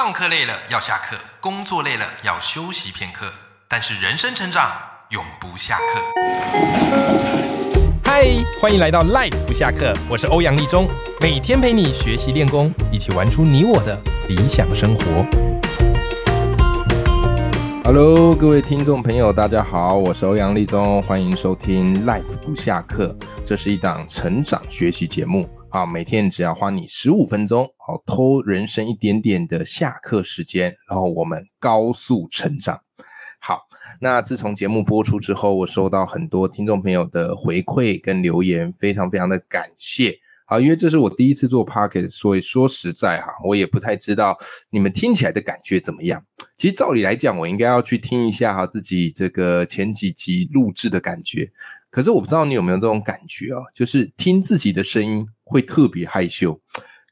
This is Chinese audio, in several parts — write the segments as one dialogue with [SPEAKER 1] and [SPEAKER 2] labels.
[SPEAKER 1] 上课累了要下课，工作累了要休息片刻，但是人生成长永不下课。嗨，欢迎来到 Life 不下课，我是欧阳立中，每天陪你学习练功，一起玩出你我的理想生活。
[SPEAKER 2] Hello，各位听众朋友，大家好，我是欧阳立中，欢迎收听 Life 不下课，这是一档成长学习节目。啊，每天只要花你十五分钟，好偷人生一点点的下课时间，然后我们高速成长。好，那自从节目播出之后，我收到很多听众朋友的回馈跟留言，非常非常的感谢。啊，因为这是我第一次做 p o c k e t 所以说实在哈，我也不太知道你们听起来的感觉怎么样。其实照理来讲，我应该要去听一下哈自己这个前几集录制的感觉。可是我不知道你有没有这种感觉啊，就是听自己的声音会特别害羞，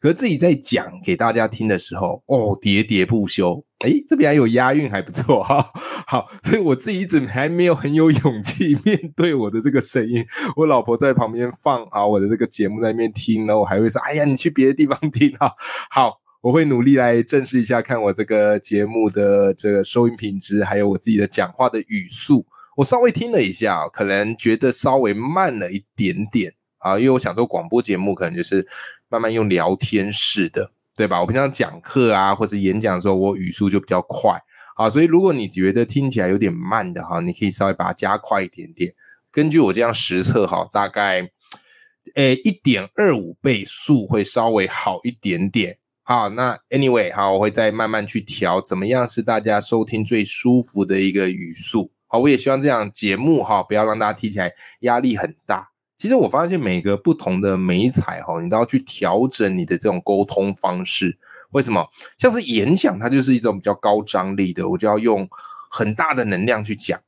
[SPEAKER 2] 可自己在讲给大家听的时候，哦，喋喋不休，诶，这边还有押韵，还不错哈。好，所以我自己一直还没有很有勇气面对我的这个声音。我老婆在旁边放啊我的这个节目在那边听，然后我还会说，哎呀，你去别的地方听啊。好，我会努力来正视一下，看我这个节目的这个收音品质，还有我自己的讲话的语速。我稍微听了一下，可能觉得稍微慢了一点点啊，因为我想做广播节目，可能就是慢慢用聊天式的，对吧？我平常讲课啊，或者演讲的时候，我语速就比较快啊，所以如果你觉得听起来有点慢的哈，你可以稍微把它加快一点点。根据我这样实测哈，大概诶一点二五倍速会稍微好一点点。好，那 anyway 好，我会再慢慢去调，怎么样是大家收听最舒服的一个语速。好，我也希望这样节目哈，不要让大家听起来压力很大。其实我发现每个不同的美彩哈，你都要去调整你的这种沟通方式。为什么？像是演讲，它就是一种比较高张力的，我就要用很大的能量去讲。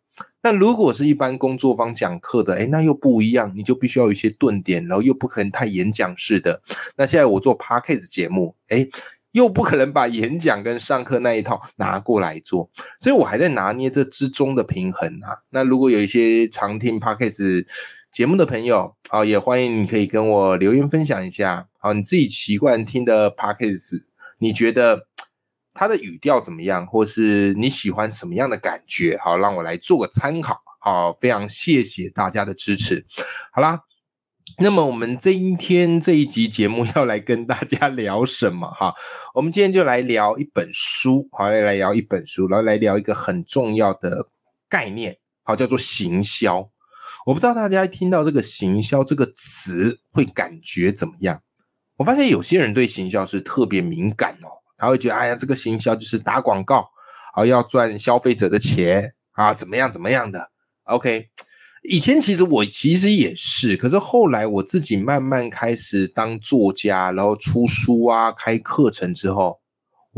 [SPEAKER 2] 那如果是一般工作坊讲课的，哎，那又不一样，你就必须要有一些顿点，然后又不可能太演讲式的。那现在我做 podcast 节目，哎。又不可能把演讲跟上课那一套拿过来做，所以我还在拿捏这之中的平衡啊。那如果有一些常听 podcast 节目的朋友，啊，也欢迎你可以跟我留言分享一下，好，你自己习惯听的 podcast，你觉得它的语调怎么样，或是你喜欢什么样的感觉？好，让我来做个参考。好，非常谢谢大家的支持。好啦。那么我们这一天这一集节目要来跟大家聊什么哈？我们今天就来聊一本书，好来来聊一本书，然后来聊一个很重要的概念，好叫做行销。我不知道大家听到这个行销这个词会感觉怎么样？我发现有些人对行销是特别敏感哦，他会觉得哎呀，这个行销就是打广告，啊要赚消费者的钱啊，怎么样怎么样的？OK。以前其实我其实也是，可是后来我自己慢慢开始当作家，然后出书啊、开课程之后，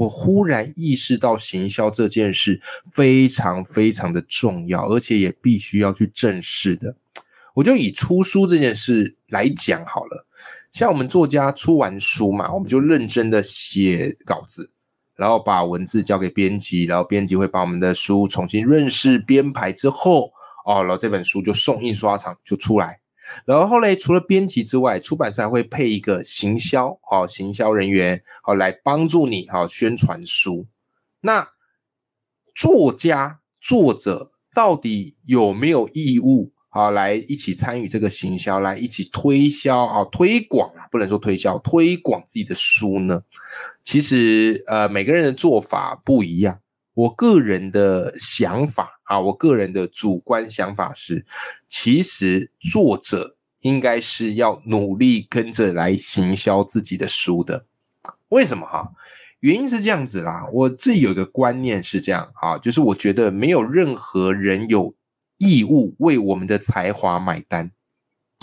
[SPEAKER 2] 我忽然意识到行销这件事非常非常的重要，而且也必须要去正视的。我就以出书这件事来讲好了，像我们作家出完书嘛，我们就认真的写稿子，然后把文字交给编辑，然后编辑会把我们的书重新润饰编排之后。哦，然后这本书就送印刷厂就出来，然后后来除了编辑之外，出版社还会配一个行销，哦，行销人员，哦，来帮助你，哈，宣传书。那作家作者到底有没有义务，啊，来一起参与这个行销，来一起推销，啊，推广啊，不能说推销，推广自己的书呢？其实，呃，每个人的做法不一样。我个人的想法啊，我个人的主观想法是，其实作者应该是要努力跟着来行销自己的书的。为什么哈？原因是这样子啦，我自己有一个观念是这样啊，就是我觉得没有任何人有义务为我们的才华买单。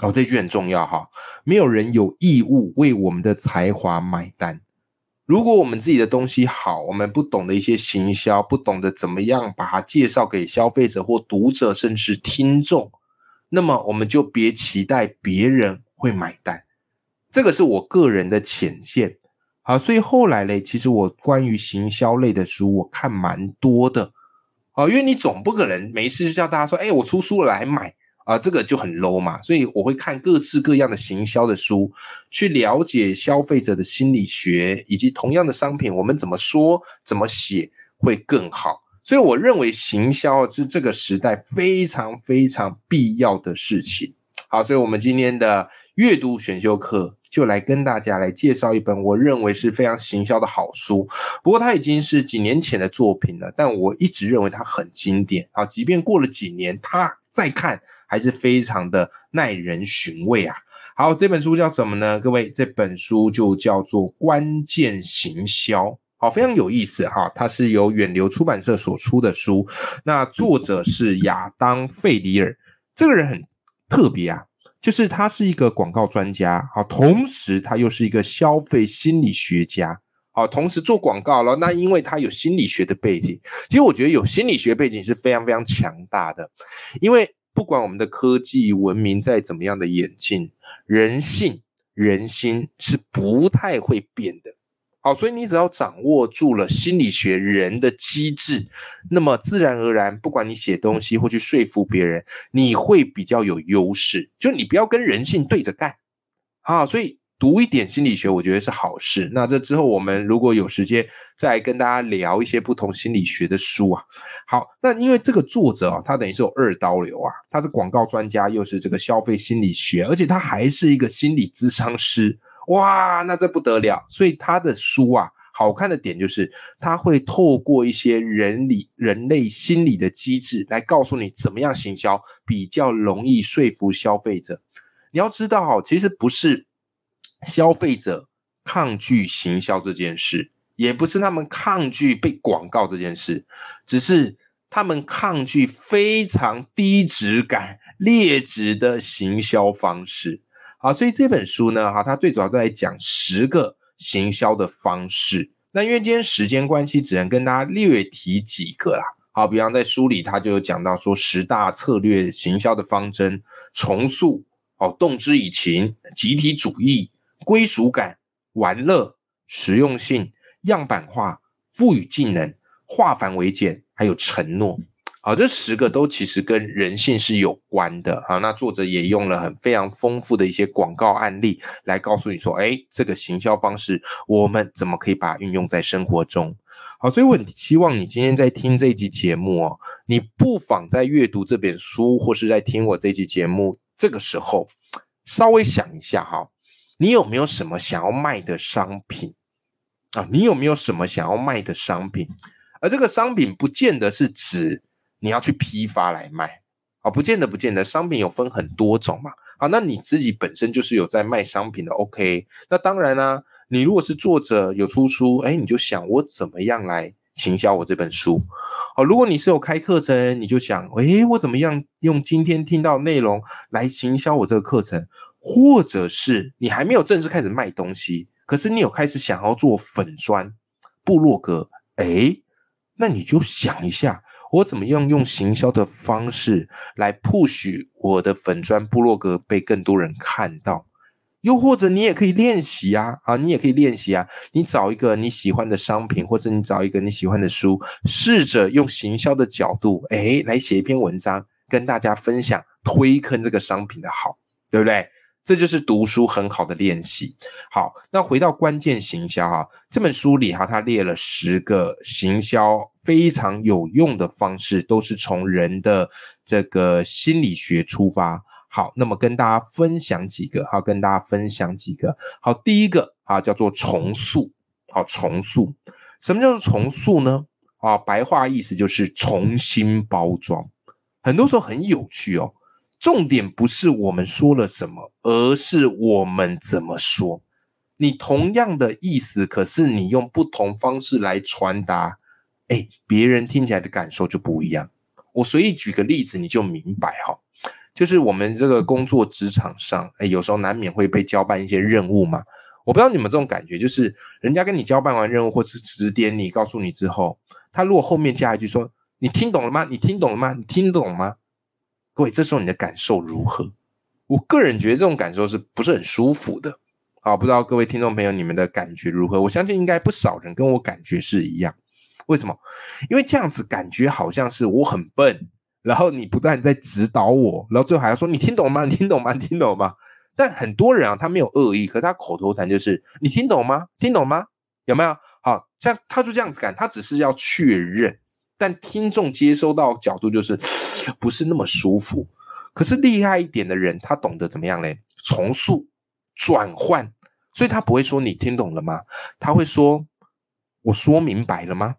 [SPEAKER 2] 哦，这句很重要哈，没有人有义务为我们的才华买单。如果我们自己的东西好，我们不懂得一些行销，不懂得怎么样把它介绍给消费者或读者，甚至听众，那么我们就别期待别人会买单。这个是我个人的浅见。好，所以后来嘞，其实我关于行销类的书我看蛮多的。好，因为你总不可能没事就叫大家说，哎，我出书了来买啊，这个就很 low 嘛。所以我会看各式各样的行销的书，去了解消费者的心理学，以及同样的商品，我们怎么说、怎么写会更好。所以我认为行销是这个时代非常非常必要的事情。好，所以我们今天的阅读选修课就来跟大家来介绍一本我认为是非常行销的好书。不过它已经是几年前的作品了，但我一直认为它很经典。啊，即便过了几年，它再看还是非常的耐人寻味啊。好，这本书叫什么呢？各位，这本书就叫做《关键行销》。好，非常有意思哈，它是由远流出版社所出的书，那作者是亚当·费里尔，这个人很特别啊，就是他是一个广告专家，好，同时他又是一个消费心理学家，好，同时做广告了，那因为他有心理学的背景，其实我觉得有心理学背景是非常非常强大的，因为不管我们的科技文明再怎么样的演进，人性人心是不太会变的。好，所以你只要掌握住了心理学人的机制，那么自然而然，不管你写东西或去说服别人，你会比较有优势。就你不要跟人性对着干，啊，所以读一点心理学，我觉得是好事。那这之后，我们如果有时间，再跟大家聊一些不同心理学的书啊。好，那因为这个作者啊，他等于是有二刀流啊，他是广告专家，又是这个消费心理学，而且他还是一个心理咨商师。哇，那这不得了！所以他的书啊，好看的点就是他会透过一些人理、人类心理的机制来告诉你怎么样行销比较容易说服消费者。你要知道，其实不是消费者抗拒行销这件事，也不是他们抗拒被广告这件事，只是他们抗拒非常低质感、劣质的行销方式。好，所以这本书呢，哈，它最主要在讲十个行销的方式。那因为今天时间关系，只能跟大家略提几个啦。好，比方在书里，它就有讲到说十大策略行销的方针：重塑、哦，动之以情、集体主义、归属感、玩乐、实用性、样板化、赋予技能、化繁为简，还有承诺。好，这十个都其实跟人性是有关的。好，那作者也用了很非常丰富的一些广告案例来告诉你说，哎，这个行销方式我们怎么可以把它运用在生活中？好，所以我很希望你今天在听这一集节目哦，你不妨在阅读这本书或是在听我这集节目这个时候，稍微想一下哈，你有没有什么想要卖的商品啊？你有没有什么想要卖的商品？而这个商品不见得是指。你要去批发来卖，啊，不见得，不见得。商品有分很多种嘛，啊，那你自己本身就是有在卖商品的，OK。那当然啦，你如果是作者有出书，哎，你就想我怎么样来行销我这本书，好，如果你是有开课程，你就想，哎，我怎么样用今天听到内容来行销我这个课程，或者是你还没有正式开始卖东西，可是你有开始想要做粉砖、部落格，哎，那你就想一下。我怎么样用行销的方式来 push 我的粉砖部落格被更多人看到？又或者你也可以练习啊，啊，你也可以练习啊。你找一个你喜欢的商品，或者你找一个你喜欢的书，试着用行销的角度，哎，来写一篇文章，跟大家分享推坑这个商品的好，对不对？这就是读书很好的练习。好，那回到关键行销哈，这本书里哈，它列了十个行销非常有用的方式，都是从人的这个心理学出发。好，那么跟大家分享几个，好，跟大家分享几个。好，第一个啊，叫做重塑。好，重塑，什么叫做重塑呢？啊，白话意思就是重新包装。很多时候很有趣哦。重点不是我们说了什么，而是我们怎么说。你同样的意思，可是你用不同方式来传达，哎，别人听起来的感受就不一样。我随意举个例子，你就明白哈。就是我们这个工作职场上，哎，有时候难免会被交办一些任务嘛。我不知道你们这种感觉，就是人家跟你交办完任务，或是指点你、告诉你之后，他如果后面加一句说：“你听懂了吗？你听懂了吗？你听懂吗？”各位，这时候你的感受如何？我个人觉得这种感受是不是很舒服的？好，不知道各位听众朋友你们的感觉如何？我相信应该不少人跟我感觉是一样。为什么？因为这样子感觉好像是我很笨，然后你不断在指导我，然后最后还要说你听懂吗？你听懂吗？你听懂吗？但很多人啊，他没有恶意，可他口头禅就是你听懂吗？听懂吗？有没有？好像他就这样子干，他只是要确认，但听众接收到角度就是不是那么舒服。可是厉害一点的人，他懂得怎么样嘞？重塑、转换，所以他不会说你听懂了吗？他会说我说明白了吗？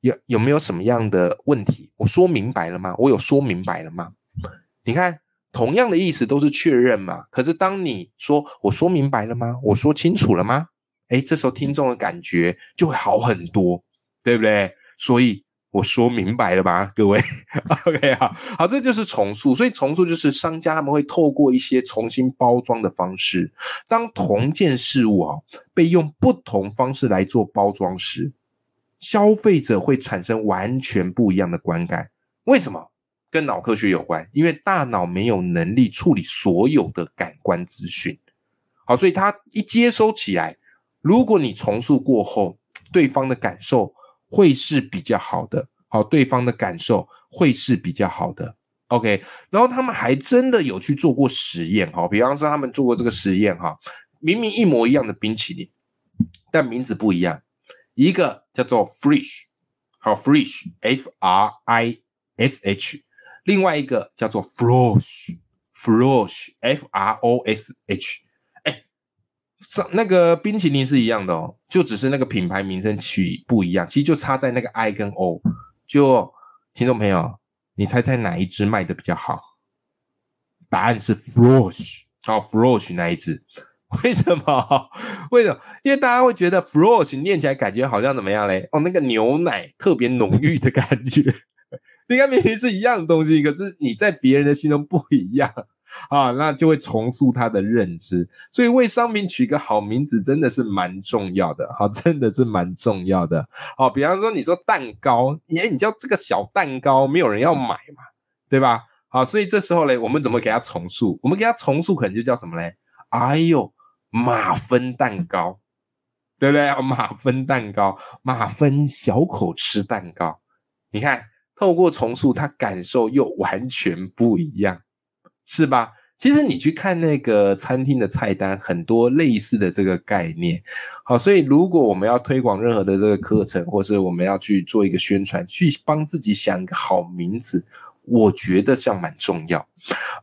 [SPEAKER 2] 有有没有什么样的问题？我说明白了吗？我有说明白了吗？你看，同样的意思都是确认嘛。可是当你说我说明白了吗？我说清楚了吗？哎，这时候听众的感觉就会好很多，对不对？所以我说明白了吧，各位。OK，好好，这就是重塑。所以重塑就是商家他们会透过一些重新包装的方式，当同件事物啊被用不同方式来做包装时，消费者会产生完全不一样的观感。为什么？跟脑科学有关，因为大脑没有能力处理所有的感官资讯。好，所以它一接收起来。如果你重塑过后，对方的感受会是比较好的，好，对方的感受会是比较好的。OK，然后他们还真的有去做过实验，哈，比方说他们做过这个实验，哈，明明一模一样的冰淇淋，但名字不一样，一个叫做 Fresh，好，Fresh，F R I S H，另外一个叫做 Frosh，Frosh，F R O S H。上那个冰淇淋是一样的哦，就只是那个品牌名称取不一样，其实就差在那个 I 跟 O。就听众朋友，你猜猜哪一支卖的比较好？答案是 Frosh，哦，Frosh 那一支。为什么？为什么？因为大家会觉得 Frosh 念起来感觉好像怎么样嘞？哦，那个牛奶特别浓郁的感觉。你看明明是一样的东西，可是你在别人的心中不一样。啊，那就会重塑他的认知，所以为商品取个好名字真的是蛮重要的，好，真的是蛮重要的。好，比方说你说蛋糕，耶，你叫这个小蛋糕，没有人要买嘛，对吧？好，所以这时候嘞，我们怎么给它重塑？我们给它重塑，可能就叫什么嘞？哎呦，马芬蛋糕，对不对？马芬蛋糕，马芬小口吃蛋糕，你看，透过重塑，他感受又完全不一样。是吧？其实你去看那个餐厅的菜单，很多类似的这个概念。好，所以如果我们要推广任何的这个课程，或是我们要去做一个宣传，去帮自己想一个好名字，我觉得这样蛮重要。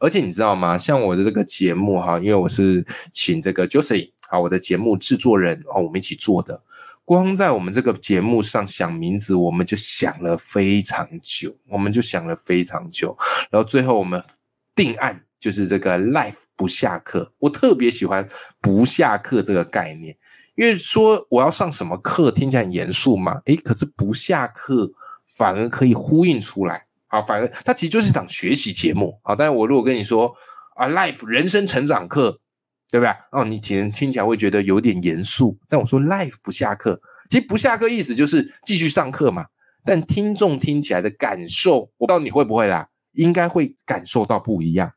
[SPEAKER 2] 而且你知道吗？像我的这个节目哈，因为我是请这个 Josie 啊，我的节目制作人哦，我们一起做的。光在我们这个节目上想名字，我们就想了非常久，我们就想了非常久，然后最后我们。定案就是这个 life 不下课，我特别喜欢不下课这个概念，因为说我要上什么课听起来很严肃嘛，诶，可是不下课反而可以呼应出来，好，反而它其实就是一场学习节目，好，但是我如果跟你说啊，life 人生成长课，对不对？哦，你听听起来会觉得有点严肃，但我说 life 不下课，其实不下课意思就是继续上课嘛，但听众听起来的感受，我不知道你会不会啦。应该会感受到不一样，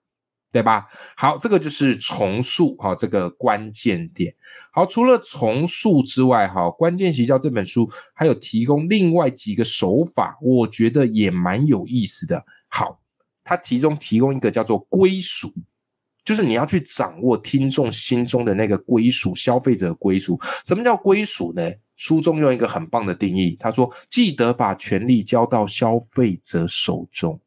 [SPEAKER 2] 对吧？好，这个就是重塑哈，这个关键点。好，除了重塑之外，哈，关键习教这本书还有提供另外几个手法，我觉得也蛮有意思的。好，它其中提供一个叫做归属，就是你要去掌握听众心中的那个归属，消费者归属。什么叫归属呢？书中用一个很棒的定义，他说：记得把权力交到消费者手中。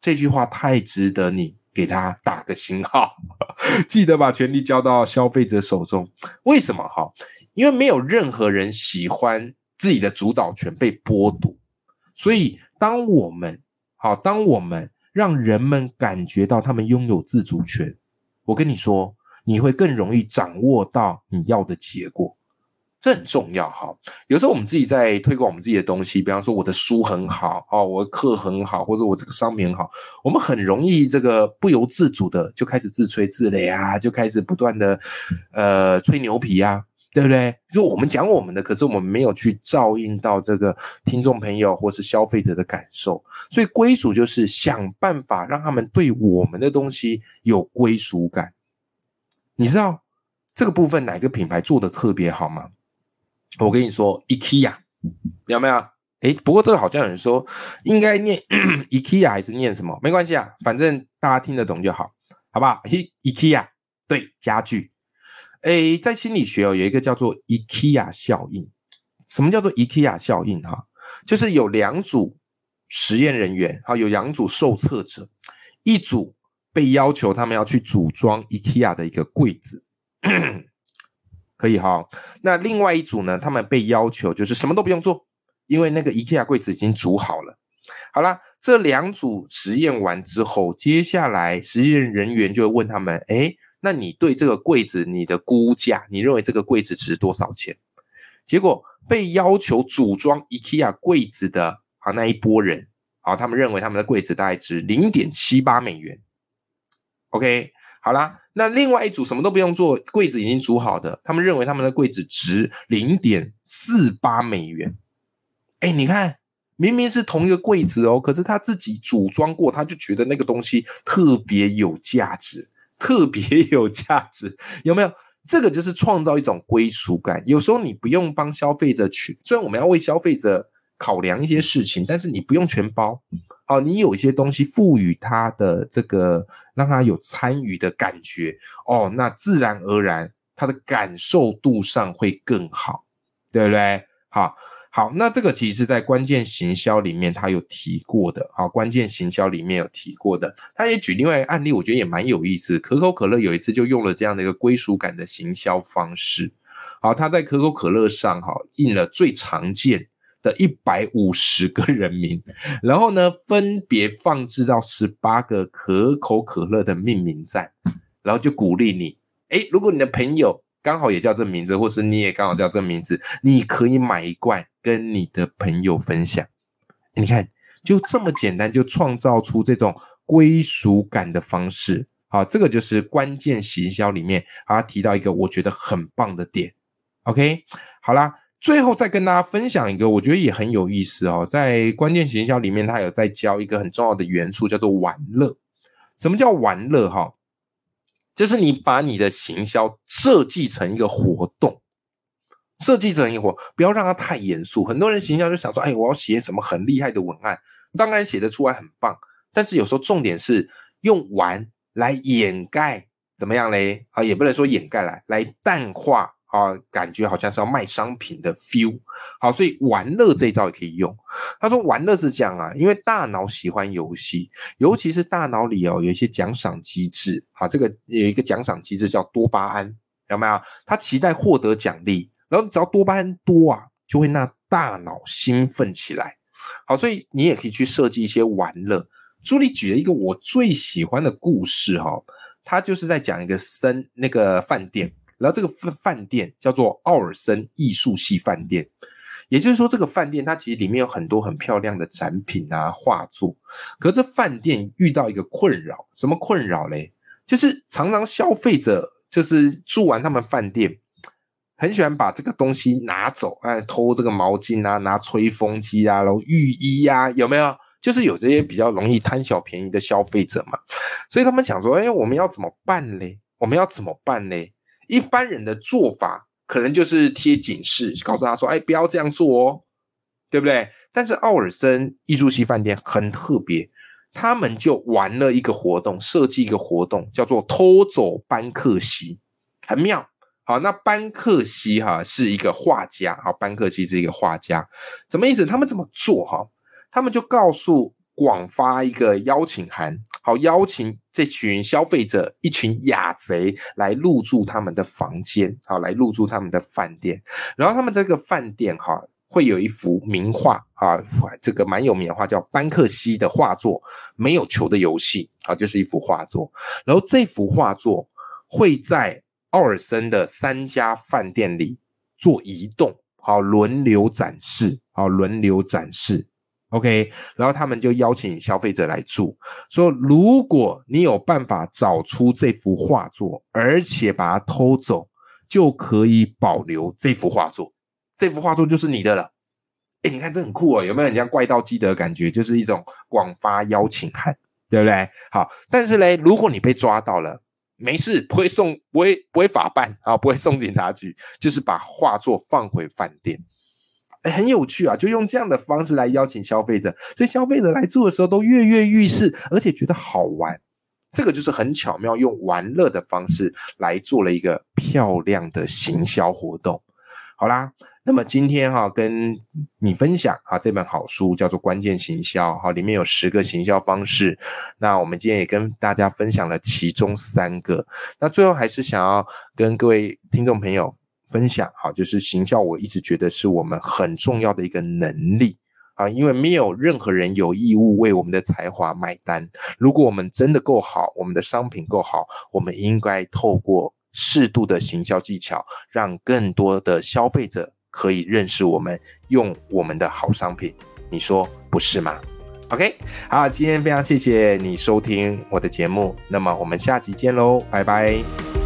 [SPEAKER 2] 这句话太值得你给他打个星号，记得把权力交到消费者手中。为什么？哈，因为没有任何人喜欢自己的主导权被剥夺，所以当我们好，当我们让人们感觉到他们拥有自主权，我跟你说，你会更容易掌握到你要的结果。这很重要哈，有时候我们自己在推广我们自己的东西，比方说我的书很好哦，我的课很好，或者我这个商品很好，我们很容易这个不由自主的就开始自吹自擂啊，就开始不断的呃吹牛皮啊，对不对？就我们讲我们的，可是我们没有去照应到这个听众朋友或是消费者的感受，所以归属就是想办法让他们对我们的东西有归属感。你知道这个部分哪个品牌做的特别好吗？我跟你说，IKEA 有没有哎，不过这个好像有人说应该念 IKEA 还是念什么？没关系啊，反正大家听得懂就好，好不好？IKEA 对家具。哎，在心理学哦，有一个叫做 IKEA 效应。什么叫做 IKEA 效应？哈，就是有两组实验人员，哈，有两组受测者，一组被要求他们要去组装 IKEA 的一个柜子，可以哈。那另外一组呢，他们被要求就是什么都不用做。因为那个 IKEA 柜子已经煮好了，好了，这两组实验完之后，接下来实验人员就会问他们：哎，那你对这个柜子你的估价，你认为这个柜子值多少钱？结果被要求组装 IKEA 柜子的啊那一波人，好，他们认为他们的柜子大概值零点七八美元。OK，好啦，那另外一组什么都不用做，柜子已经煮好的，他们认为他们的柜子值零点四八美元。哎，你看，明明是同一个柜子哦，可是他自己组装过，他就觉得那个东西特别有价值，特别有价值，有没有？这个就是创造一种归属感。有时候你不用帮消费者去，虽然我们要为消费者考量一些事情，但是你不用全包。好，你有一些东西赋予他的这个，让他有参与的感觉哦，那自然而然他的感受度上会更好，对不对？好。好，那这个其实在关键行销里面他有提过的。好，关键行销里面有提过的，他也举另外一个案例，我觉得也蛮有意思。可口可乐有一次就用了这样的一个归属感的行销方式。好，他在可口可乐上哈印了最常见的一百五十个人名，然后呢分别放置到十八个可口可乐的命名站，然后就鼓励你，诶，如果你的朋友。刚好也叫这名字，或是你也刚好叫这名字，你可以买一罐跟你的朋友分享。你看，就这么简单，就创造出这种归属感的方式。好，这个就是关键行销里面，他提到一个我觉得很棒的点。OK，好啦，最后再跟大家分享一个，我觉得也很有意思哦。在关键行销里面，它有在教一个很重要的元素，叫做玩乐。什么叫玩乐？哈？就是你把你的行销设计成一个活动，设计成一个活，不要让它太严肃。很多人行销就想说，哎，我要写什么很厉害的文案，当然写得出来很棒，但是有时候重点是用玩来掩盖，怎么样嘞？啊，也不能说掩盖来，来淡化。啊，感觉好像是要卖商品的 feel，好，所以玩乐这一招也可以用。他说玩乐是这样啊，因为大脑喜欢游戏，尤其是大脑里哦有一些奖赏机制，好，这个有一个奖赏机制叫多巴胺，有没有？他期待获得奖励，然后只要多巴胺多啊，就会让大脑兴奋起来。好，所以你也可以去设计一些玩乐。朱莉举了一个我最喜欢的故事哈，他就是在讲一个森那个饭店。然后这个饭饭店叫做奥尔森艺术系饭店，也就是说，这个饭店它其实里面有很多很漂亮的展品啊、画作。可这饭店遇到一个困扰，什么困扰嘞？就是常常消费者就是住完他们饭店，很喜欢把这个东西拿走，哎，偷这个毛巾啊，拿吹风机啊，然后浴衣呀，有没有？就是有这些比较容易贪小便宜的消费者嘛。所以他们想说，哎，我们要怎么办嘞？我们要怎么办嘞？一般人的做法可能就是贴警示，告诉他说：“哎，不要这样做哦，对不对？”但是奥尔森艺术系饭店很特别，他们就玩了一个活动，设计一个活动，叫做“偷走班克西”，很妙。好，那班克西哈是一个画家，好，班克西是一个画家，什么意思？他们怎么做？哈，他们就告诉。广发一个邀请函，好邀请这群消费者，一群雅贼来入住他们的房间，好来入住他们的饭店。然后他们这个饭店哈会有一幅名画啊，这个蛮有名的画叫班克西的画作《没有球的游戏》啊，就是一幅画作。然后这幅画作会在奥尔森的三家饭店里做移动，好轮流展示，好轮流展示。OK，然后他们就邀请消费者来住，说如果你有办法找出这幅画作，而且把它偷走，就可以保留这幅画作，这幅画作就是你的了。哎，你看这很酷哦，有没有很像怪盗基德感觉？就是一种广发邀请函，对不对？好，但是嘞，如果你被抓到了，没事，不会送，不会不会法办啊，不会送警察局，就是把画作放回饭店。很有趣啊，就用这样的方式来邀请消费者，所以消费者来做的时候都跃跃欲试，而且觉得好玩。这个就是很巧妙，用玩乐的方式来做了一个漂亮的行销活动。好啦，那么今天哈跟你分享啊这本好书叫做《关键行销》哈，里面有十个行销方式。那我们今天也跟大家分享了其中三个。那最后还是想要跟各位听众朋友分享哈，就是行销，我一直觉得是我们很重要的一个能力。啊，因为没有任何人有义务为我们的才华买单。如果我们真的够好，我们的商品够好，我们应该透过适度的行销技巧，让更多的消费者可以认识我们，用我们的好商品。你说不是吗？OK，好，今天非常谢谢你收听我的节目，那么我们下集见喽，拜拜。